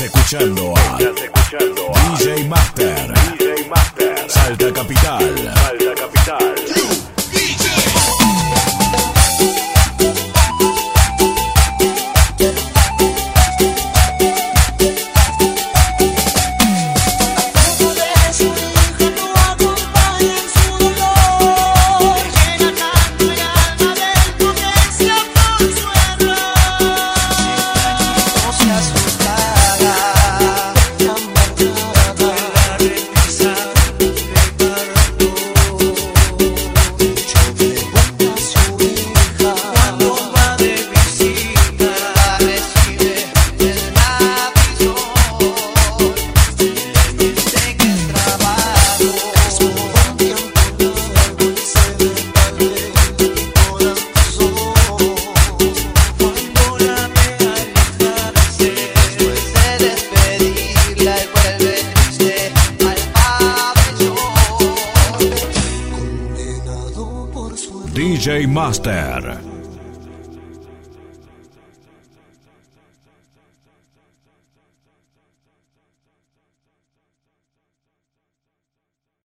Escuchando a, DJ Master. DJ Master. Salta Capital. DJ Master.